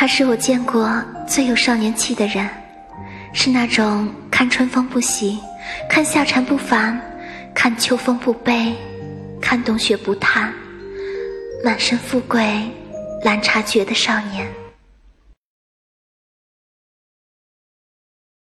他是我见过最有少年气的人是那种看春风不喜看夏蝉不烦看秋风不悲看冬雪不叹满身富贵懒察觉的少年。